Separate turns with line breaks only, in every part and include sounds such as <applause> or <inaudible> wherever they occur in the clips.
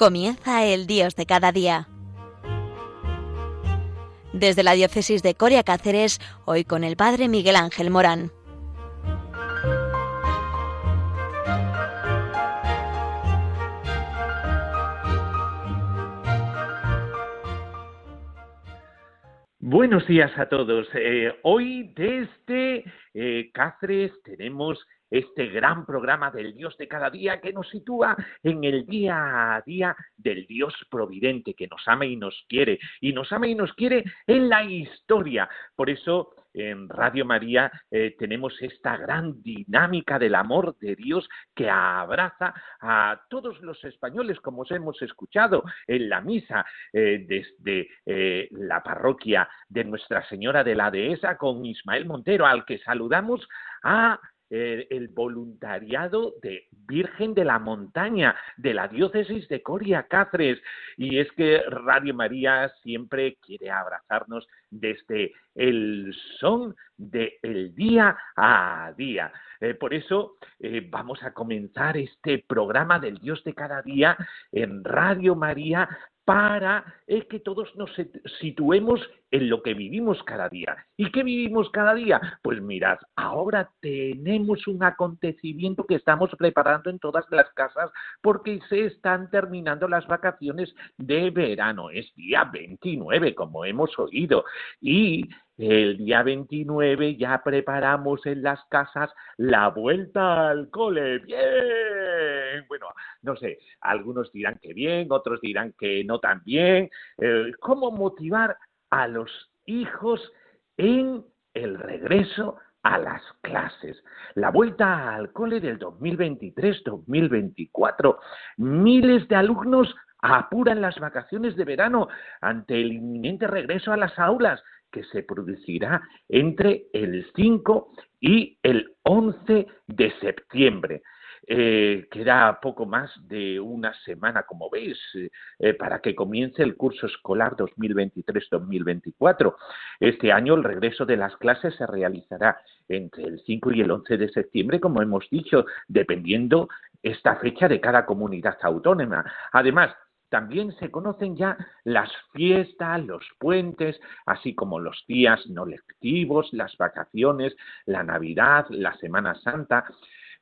Comienza el Dios de cada día. Desde la diócesis de Coria Cáceres, hoy con el Padre Miguel Ángel Morán.
Buenos días a todos. Eh, hoy desde eh, Cáceres tenemos este gran programa del Dios de cada día que nos sitúa en el día a día del Dios providente que nos ama y nos quiere, y nos ama y nos quiere en la historia. Por eso en Radio María eh, tenemos esta gran dinámica del amor de Dios que abraza a todos los españoles, como os hemos escuchado en la misa eh, desde eh, la parroquia de Nuestra Señora de la Dehesa con Ismael Montero, al que saludamos a eh, el voluntariado de Virgen de la Montaña, de la diócesis de Coria Cáceres. Y es que Radio María siempre quiere abrazarnos desde el son del día a día. Eh, por eso eh, vamos a comenzar este programa del Dios de cada día en Radio María para que todos nos situemos en lo que vivimos cada día. ¿Y qué vivimos cada día? Pues mirad, ahora tenemos un acontecimiento que estamos preparando en todas las casas porque se están terminando las vacaciones de verano. Es día 29, como hemos oído. Y el día 29 ya preparamos en las casas la vuelta al cole. Bien. Bueno, no sé, algunos dirán que bien, otros dirán que no tan bien. Eh, ¿Cómo motivar a los hijos en el regreso a las clases. La vuelta al cole del 2023-2024. Miles de alumnos apuran las vacaciones de verano ante el inminente regreso a las aulas que se producirá entre el 5 y el 11 de septiembre. Eh, queda poco más de una semana, como veis, eh, para que comience el curso escolar 2023-2024. Este año el regreso de las clases se realizará entre el 5 y el 11 de septiembre, como hemos dicho, dependiendo esta fecha de cada comunidad autónoma. Además, también se conocen ya las fiestas, los puentes, así como los días no lectivos, las vacaciones, la Navidad, la Semana Santa.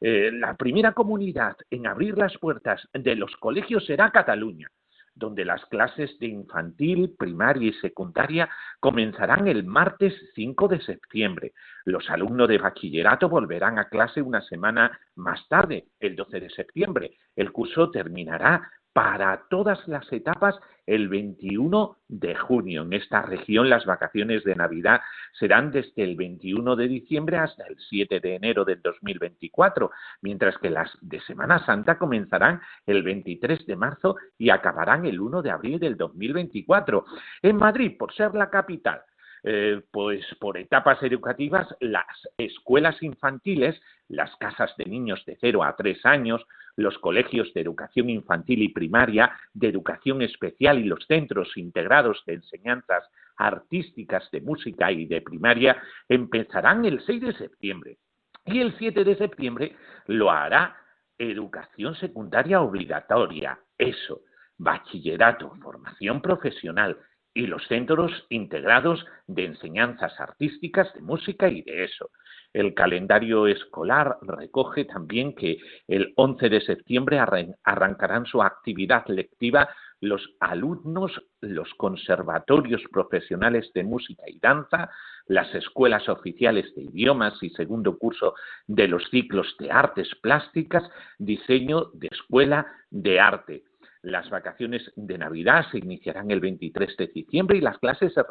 Eh, la primera comunidad en abrir las puertas de los colegios será Cataluña, donde las clases de infantil, primaria y secundaria comenzarán el martes 5 de septiembre. Los alumnos de bachillerato volverán a clase una semana más tarde, el 12 de septiembre. El curso terminará para todas las etapas el 21 de junio. En esta región las vacaciones de Navidad serán desde el 21 de diciembre hasta el 7 de enero del 2024, mientras que las de Semana Santa comenzarán el 23 de marzo y acabarán el 1 de abril del 2024. En Madrid, por ser la capital, eh, pues por etapas educativas, las escuelas infantiles, las casas de niños de 0 a 3 años, los colegios de educación infantil y primaria, de educación especial y los centros integrados de enseñanzas artísticas de música y de primaria empezarán el 6 de septiembre. Y el 7 de septiembre lo hará educación secundaria obligatoria, eso, bachillerato, formación profesional, y los centros integrados de enseñanzas artísticas, de música y de eso. El calendario escolar recoge también que el 11 de septiembre arrancarán su actividad lectiva los alumnos, los conservatorios profesionales de música y danza, las escuelas oficiales de idiomas y segundo curso de los ciclos de artes plásticas, diseño de escuela de arte. Las vacaciones de Navidad se iniciarán el 23 de diciembre y las clases se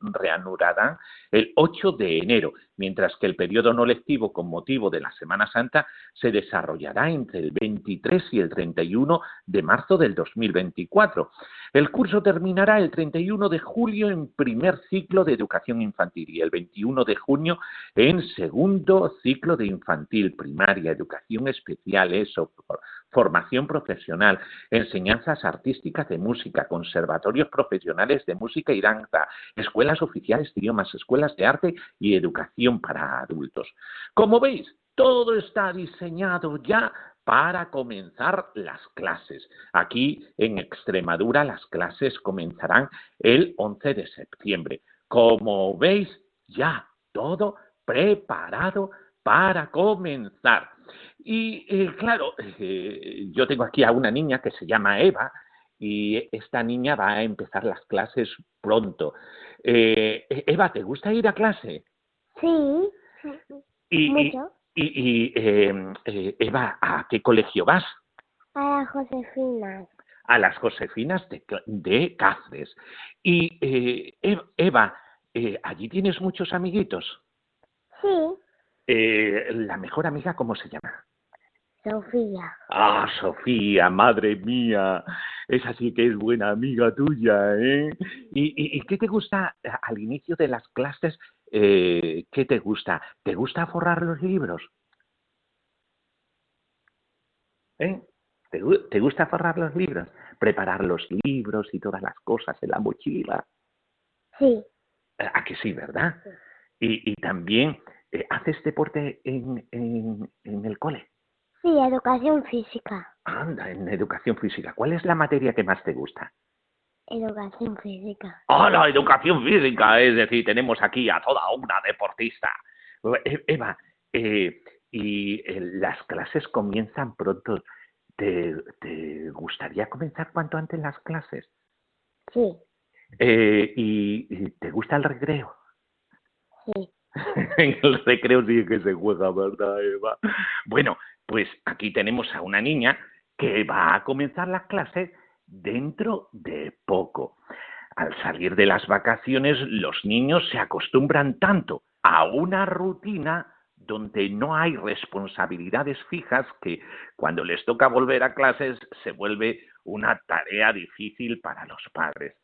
reanudarán el 8 de enero, mientras que el periodo no lectivo con motivo de la Semana Santa se desarrollará entre el 23 y el 31 de marzo del 2024. El curso terminará el 31 de julio en primer ciclo de educación infantil y el 21 de junio en segundo ciclo de infantil, primaria, educación especial, eso, formación profesional, enseñanzas artísticas de música, conservatorios profesionales de música y danza, escuelas oficiales de idiomas, escuelas de arte y educación para adultos. Como veis, todo está diseñado ya para comenzar las clases. Aquí en Extremadura las clases comenzarán el 11 de septiembre. Como veis, ya todo preparado para comenzar. Y eh, claro, eh, yo tengo aquí a una niña que se llama Eva y esta niña va a empezar las clases pronto. Eh, Eva, ¿te gusta ir a clase?
Sí,
Y,
mucho.
y, y, eh, Eva, ¿a qué colegio vas?
A las Josefinas.
A las Josefinas de, de Cáceres. Y eh, Ev- Eva, ¿allí tienes muchos amiguitos?
Sí,
Eh, ¿La mejor amiga cómo se llama?
Sofía.
Ah, Sofía, madre mía, esa sí que es buena amiga tuya, ¿eh? ¿Y, y, y qué te gusta eh, al inicio de las clases? Eh, ¿Qué te gusta? ¿Te gusta forrar los libros? ¿Eh? ¿Te, te gusta forrar los libros? Preparar los libros y todas las cosas en la mochila.
Sí,
Eh, ¿A que sí, verdad? Y, y también, ¿haces deporte en, en, en el cole?
sí, educación física.
Anda, en educación física. ¿Cuál es la materia que más te gusta?
Educación física.
¡Ah, la educación física! Es decir, tenemos aquí a toda una deportista. E- Eva, eh, y eh, las clases comienzan pronto. ¿Te, te gustaría comenzar cuanto antes las clases?
Sí,
Eh, y, y te gusta el recreo?
sí. <laughs>
en el recreo sí que se juega, ¿verdad, Eva? Bueno, pues aquí tenemos a una niña que va a comenzar las clases dentro de poco. Al salir de las vacaciones, los niños se acostumbran tanto a una rutina donde no hay responsabilidades fijas que cuando les toca volver a clases se vuelve una tarea difícil para los padres.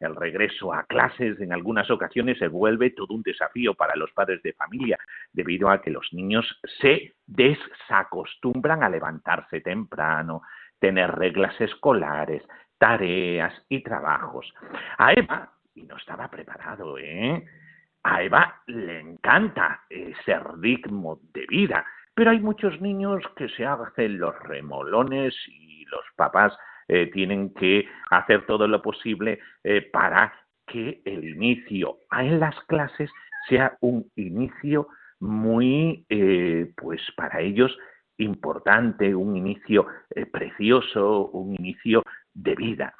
El regreso a clases en algunas ocasiones se vuelve todo un desafío para los padres de familia, debido a que los niños se desacostumbran a levantarse temprano, tener reglas escolares, tareas y trabajos. A Eva, y no estaba preparado, ¿eh? A Eva le encanta ese ritmo de vida, pero hay muchos niños que se hacen los remolones y los papás eh, tienen que hacer todo lo posible eh, para que el inicio en las clases sea un inicio muy, eh, pues para ellos importante, un inicio precioso, un inicio de vida.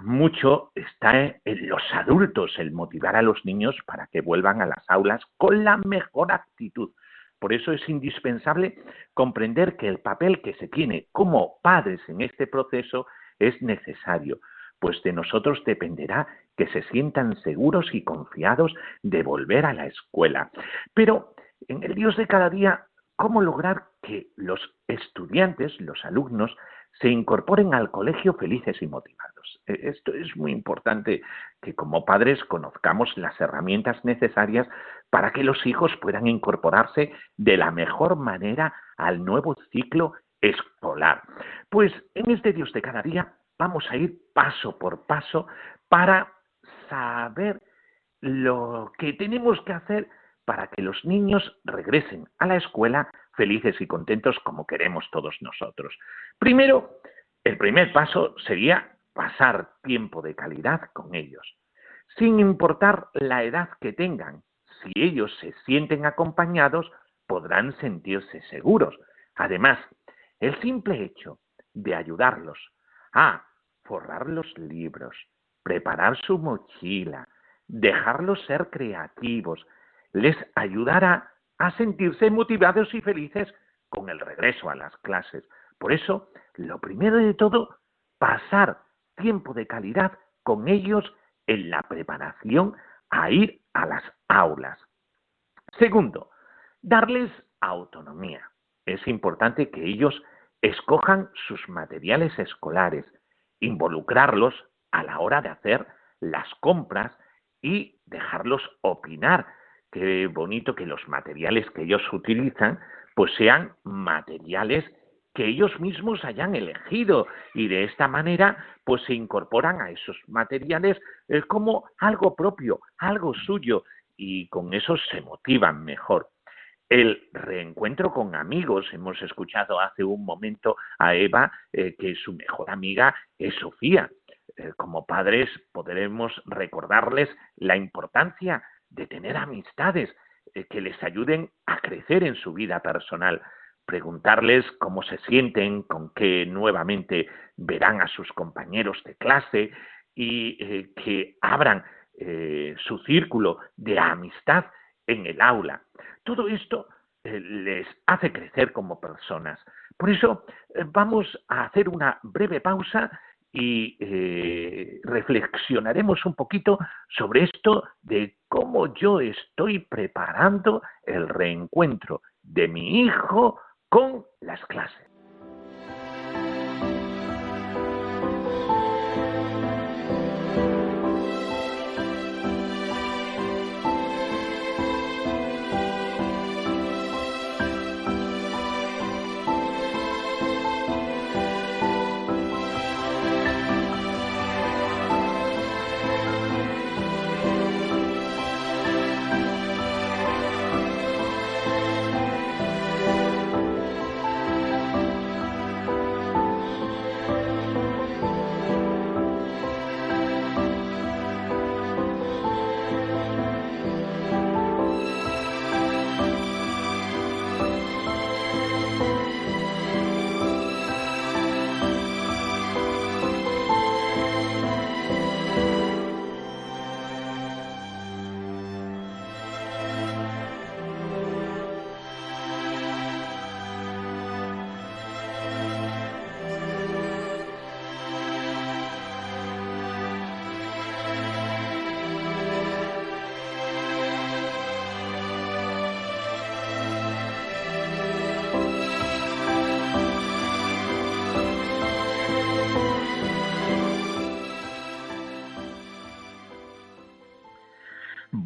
Mucho está en los adultos el motivar a los niños para que vuelvan a las aulas con la mejor actitud. Por eso es indispensable comprender que el papel que se tiene como padres en este proceso es necesario, pues de nosotros dependerá que se sientan seguros y confiados de volver a la escuela. Pero en el Dios de cada día, ¿cómo lograr que los estudiantes, los alumnos, se incorporen al colegio felices y motivados? Eh, Esto es muy importante que como padres conozcamos las herramientas necesarias para que los hijos puedan incorporarse de la mejor manera al nuevo ciclo escolar. Pues en este Dios de cada día vamos a ir paso por paso para saber lo que tenemos que hacer para que los niños regresen a la escuela felices y contentos como queremos todos nosotros. Primero, el primer paso sería pasar tiempo de calidad con ellos, sin importar la edad que tengan. Si ellos se sienten acompañados, podrán sentirse seguros. Además, el simple hecho de ayudarlos a forrar los libros, preparar su mochila, dejarlos ser creativos, les ayudará a sentirse motivados y felices con el regreso a las clases. Por eso, lo primero de todo, pasar tiempo de calidad con ellos en la preparación a ir a las aulas. Segundo, darles autonomía. Es importante que ellos escojan sus materiales escolares, involucrarlos a la hora de hacer las compras y dejarlos opinar. Qué bonito que los materiales que ellos utilizan pues sean materiales que ellos mismos hayan elegido y de esta manera pues se incorporan a esos materiales eh, como algo propio, algo suyo y con eso se motivan mejor. el reencuentro con amigos. Hemos escuchado hace un momento a Eva eh, que su mejor amiga es Sofía. Eh, como padres podremos recordarles la importancia de tener amistades que les ayuden a crecer en su vida personal, preguntarles cómo se sienten, con qué nuevamente verán a sus compañeros de clase y que abran su círculo de amistad en el aula. Todo esto eh, les hace crecer como personas. Por eso eh, vamos a hacer una breve pausa y eh, reflexionaremos un poquito sobre esto de cómo yo estoy preparando el reencuentro de mi hijo con las clases.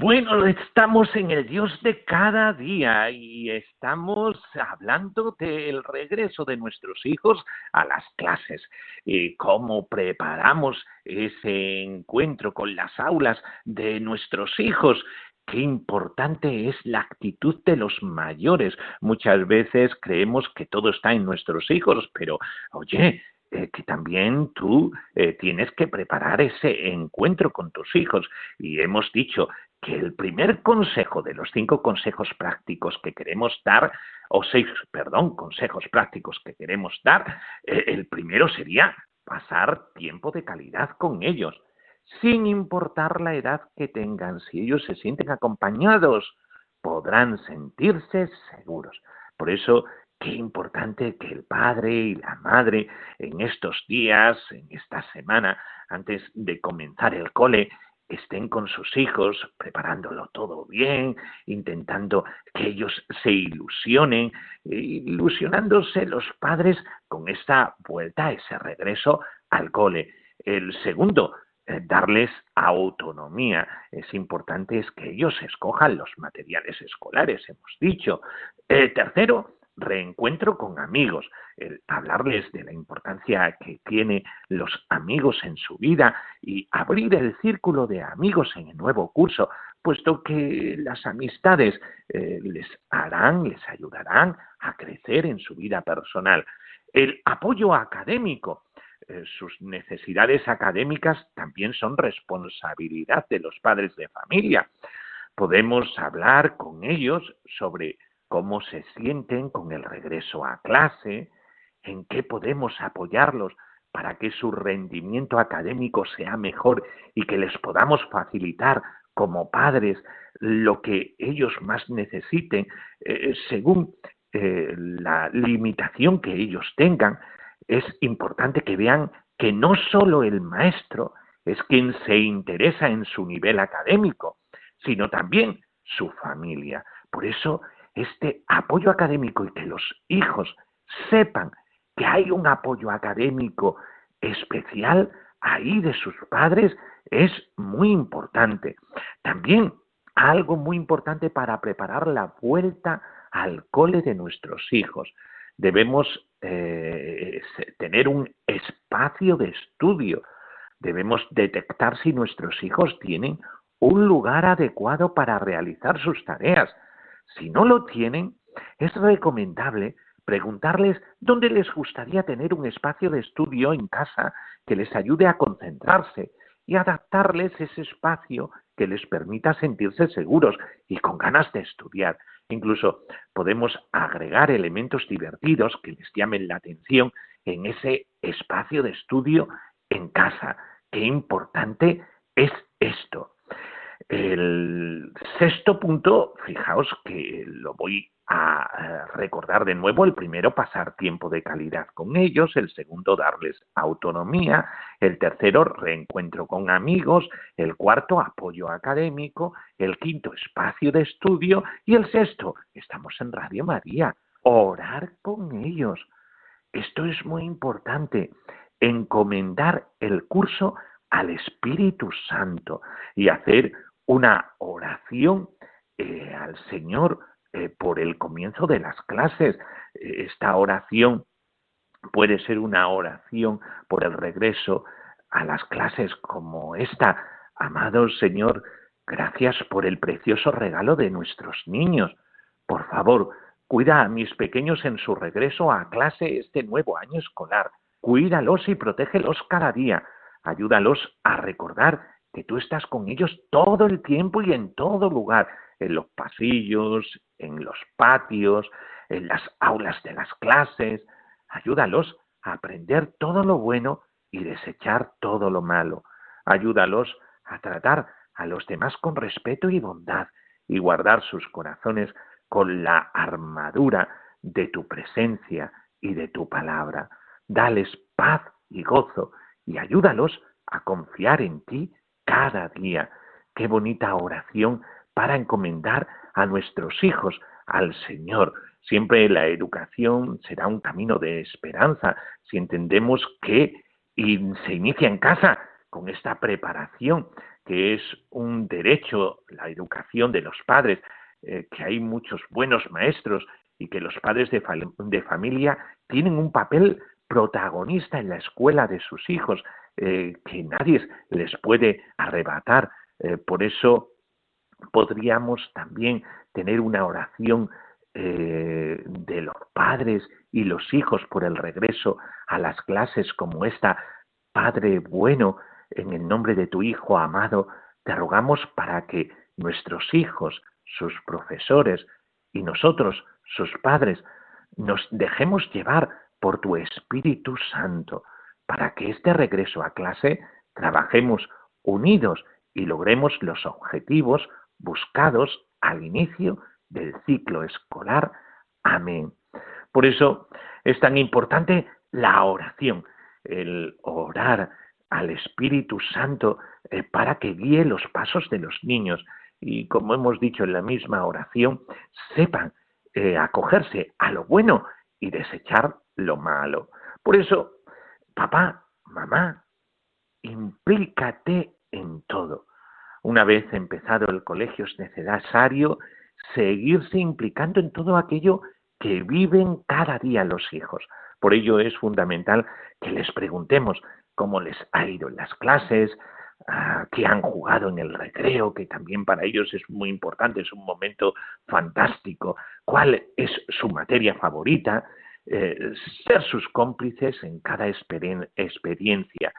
Bueno, estamos en el Dios de cada día y estamos hablando del regreso de nuestros hijos a las clases y cómo preparamos ese encuentro con las aulas de nuestros hijos qué importante es la actitud de los mayores. Muchas veces creemos que todo está en nuestros hijos, pero oye, eh, que también tú eh, tienes que preparar ese encuentro con tus hijos. Y hemos dicho que el primer consejo de los cinco consejos prácticos que queremos dar, o seis, perdón, consejos prácticos que queremos dar, eh, el primero sería pasar tiempo de calidad con ellos, sin importar la edad que tengan. Si ellos se sienten acompañados, podrán sentirse seguros. Por eso, qué importante que el padre y la madre en estos días, en esta semana, antes de comenzar el cole, estén con sus hijos, preparándolo todo bien, intentando que ellos se ilusionen, ilusionándose los padres con esta vuelta, ese regreso al cole. El segundo, eh, darles autonomía. Es importante es que ellos escojan los materiales escolares, hemos dicho. El tercero, reencuentro con amigos, el hablarles de la importancia que tiene los amigos en su vida y abrir el círculo de amigos en el nuevo curso, puesto que las amistades eh, les harán, les ayudarán a crecer en su vida personal. El apoyo académico, eh, sus necesidades académicas también son responsabilidad de los padres de familia. Podemos hablar con ellos sobre cómo se sienten con el regreso a clase, en qué podemos apoyarlos para que su rendimiento académico sea mejor y que les podamos facilitar como padres lo que ellos más necesiten eh, según eh, la limitación que ellos tengan, es importante que vean que no solo el maestro es quien se interesa en su nivel académico, sino también su familia. Por eso este apoyo académico y que los hijos sepan que hay un apoyo académico especial ahí de sus padres es muy importante. También algo muy importante para preparar la vuelta al cole de nuestros hijos. Debemos eh, tener un espacio de estudio. Debemos detectar si nuestros hijos tienen un lugar adecuado para realizar sus tareas Si no lo tienen, es recomendable preguntarles dónde les gustaría tener un espacio de estudio en casa que les ayude a concentrarse y adaptarles ese espacio que les permita sentirse seguros y con ganas de estudiar. Incluso podemos agregar elementos divertidos que les llamen la atención en ese espacio de estudio en casa. Qué importante es esto. El sexto punto, fijaos que lo voy a recordar de nuevo. El primero, pasar tiempo de calidad con ellos. El segundo, darles autonomía. El tercero, reencuentro con amigos. El cuarto, apoyo académico. El quinto, espacio de estudio. Y el sexto, estamos en Radio María. Orar con ellos. Esto es muy importante. Encomendar el curso al Espíritu Santo y hacer una oración eh, al Señor eh, por el comienzo de las clases. Eh, esta oración puede ser una oración por el regreso a las clases como esta. Amado Señor, gracias por el precioso regalo de nuestros niños. Por favor, cuida a mis pequeños en su regreso a clase este nuevo año escolar. Cuídalos y protégelos cada día. Ayúdalos a recordar que tú estás con ellos todo el tiempo y en todo lugar en los pasillos, en los patios, en las aulas de las clases. Ayúdalos a aprender todo lo bueno y desechar todo lo malo. Ayúdalos a tratar a los demás con respeto y bondad y guardar sus corazones con la armadura de tu presencia y de tu palabra. Dales paz y gozo y ayúdalos a confiar en ti cada día. Qué bonita oración para encomendar a nuestros hijos al Señor. Siempre la educación será un camino de esperanza si entendemos que se inicia en casa con esta preparación, que es un derecho, la educación de los padres, eh, que hay muchos buenos maestros y que los padres de, de, familia tienen un papel protagonista en la escuela de sus hijos, eh, que nadie les puede arrebatar. Eh, por eso podríamos también tener una oración eh, de los padres y los hijos por el regreso a las clases como esta. Padre bueno, en el nombre de tu Hijo amado, te rogamos para que nuestros hijos, sus profesores y nosotros, sus padres, nos dejemos llevar por tu Espíritu Santo, para que este regreso a clase trabajemos unidos y logremos los objetivos buscados al inicio del ciclo escolar. Amén. Por eso es tan importante la oración, el orar al Espíritu Santo eh, para que guíe los pasos de los niños y, como hemos dicho en la misma oración, sepan eh, acogerse a lo bueno y desechar lo malo. Por eso, papá, mamá, implícate en todo. Una vez empezado el colegio es necesario seguirse implicando en todo aquello que viven cada día los hijos. Por ello es fundamental que les preguntemos cómo les ha ido en las clases, qué han jugado en el recreo, que también para ellos es muy importante, es un momento fantástico, cuál es su materia favorita, eh, ser sus cómplices en cada experiencia.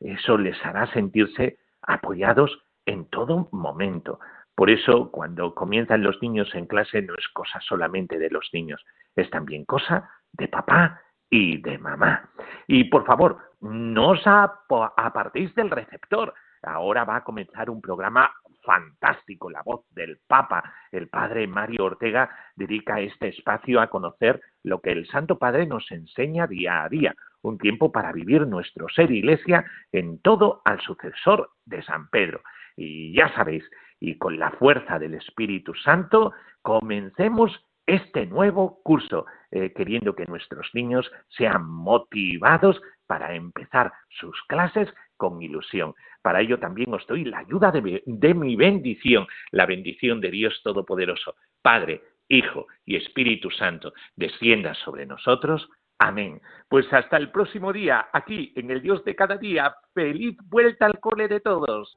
Eso les hará sentirse apoyados en todo momento. Por eso, cuando comienzan los niños en clase, no es cosa solamente de los niños, es también cosa de papá y de mamá. Y por favor, no os apartéis del receptor. Ahora va a comenzar un programa fantástico, la voz del Papa. El Padre Mario Ortega dedica este espacio a conocer lo que el Santo Padre nos enseña día a día, un tiempo para vivir nuestro ser iglesia en todo al sucesor de San Pedro. Y ya sabéis, y con la fuerza del Espíritu Santo, comencemos este nuevo curso, eh, queriendo que nuestros niños sean motivados para empezar sus clases con ilusión. Para ello también os doy la ayuda de, de mi bendición, la bendición de Dios Todopoderoso, Padre, Hijo y Espíritu Santo, descienda sobre nosotros. Amén. Pues hasta el próximo día, aquí en el Dios de cada día. Feliz vuelta al cole de todos.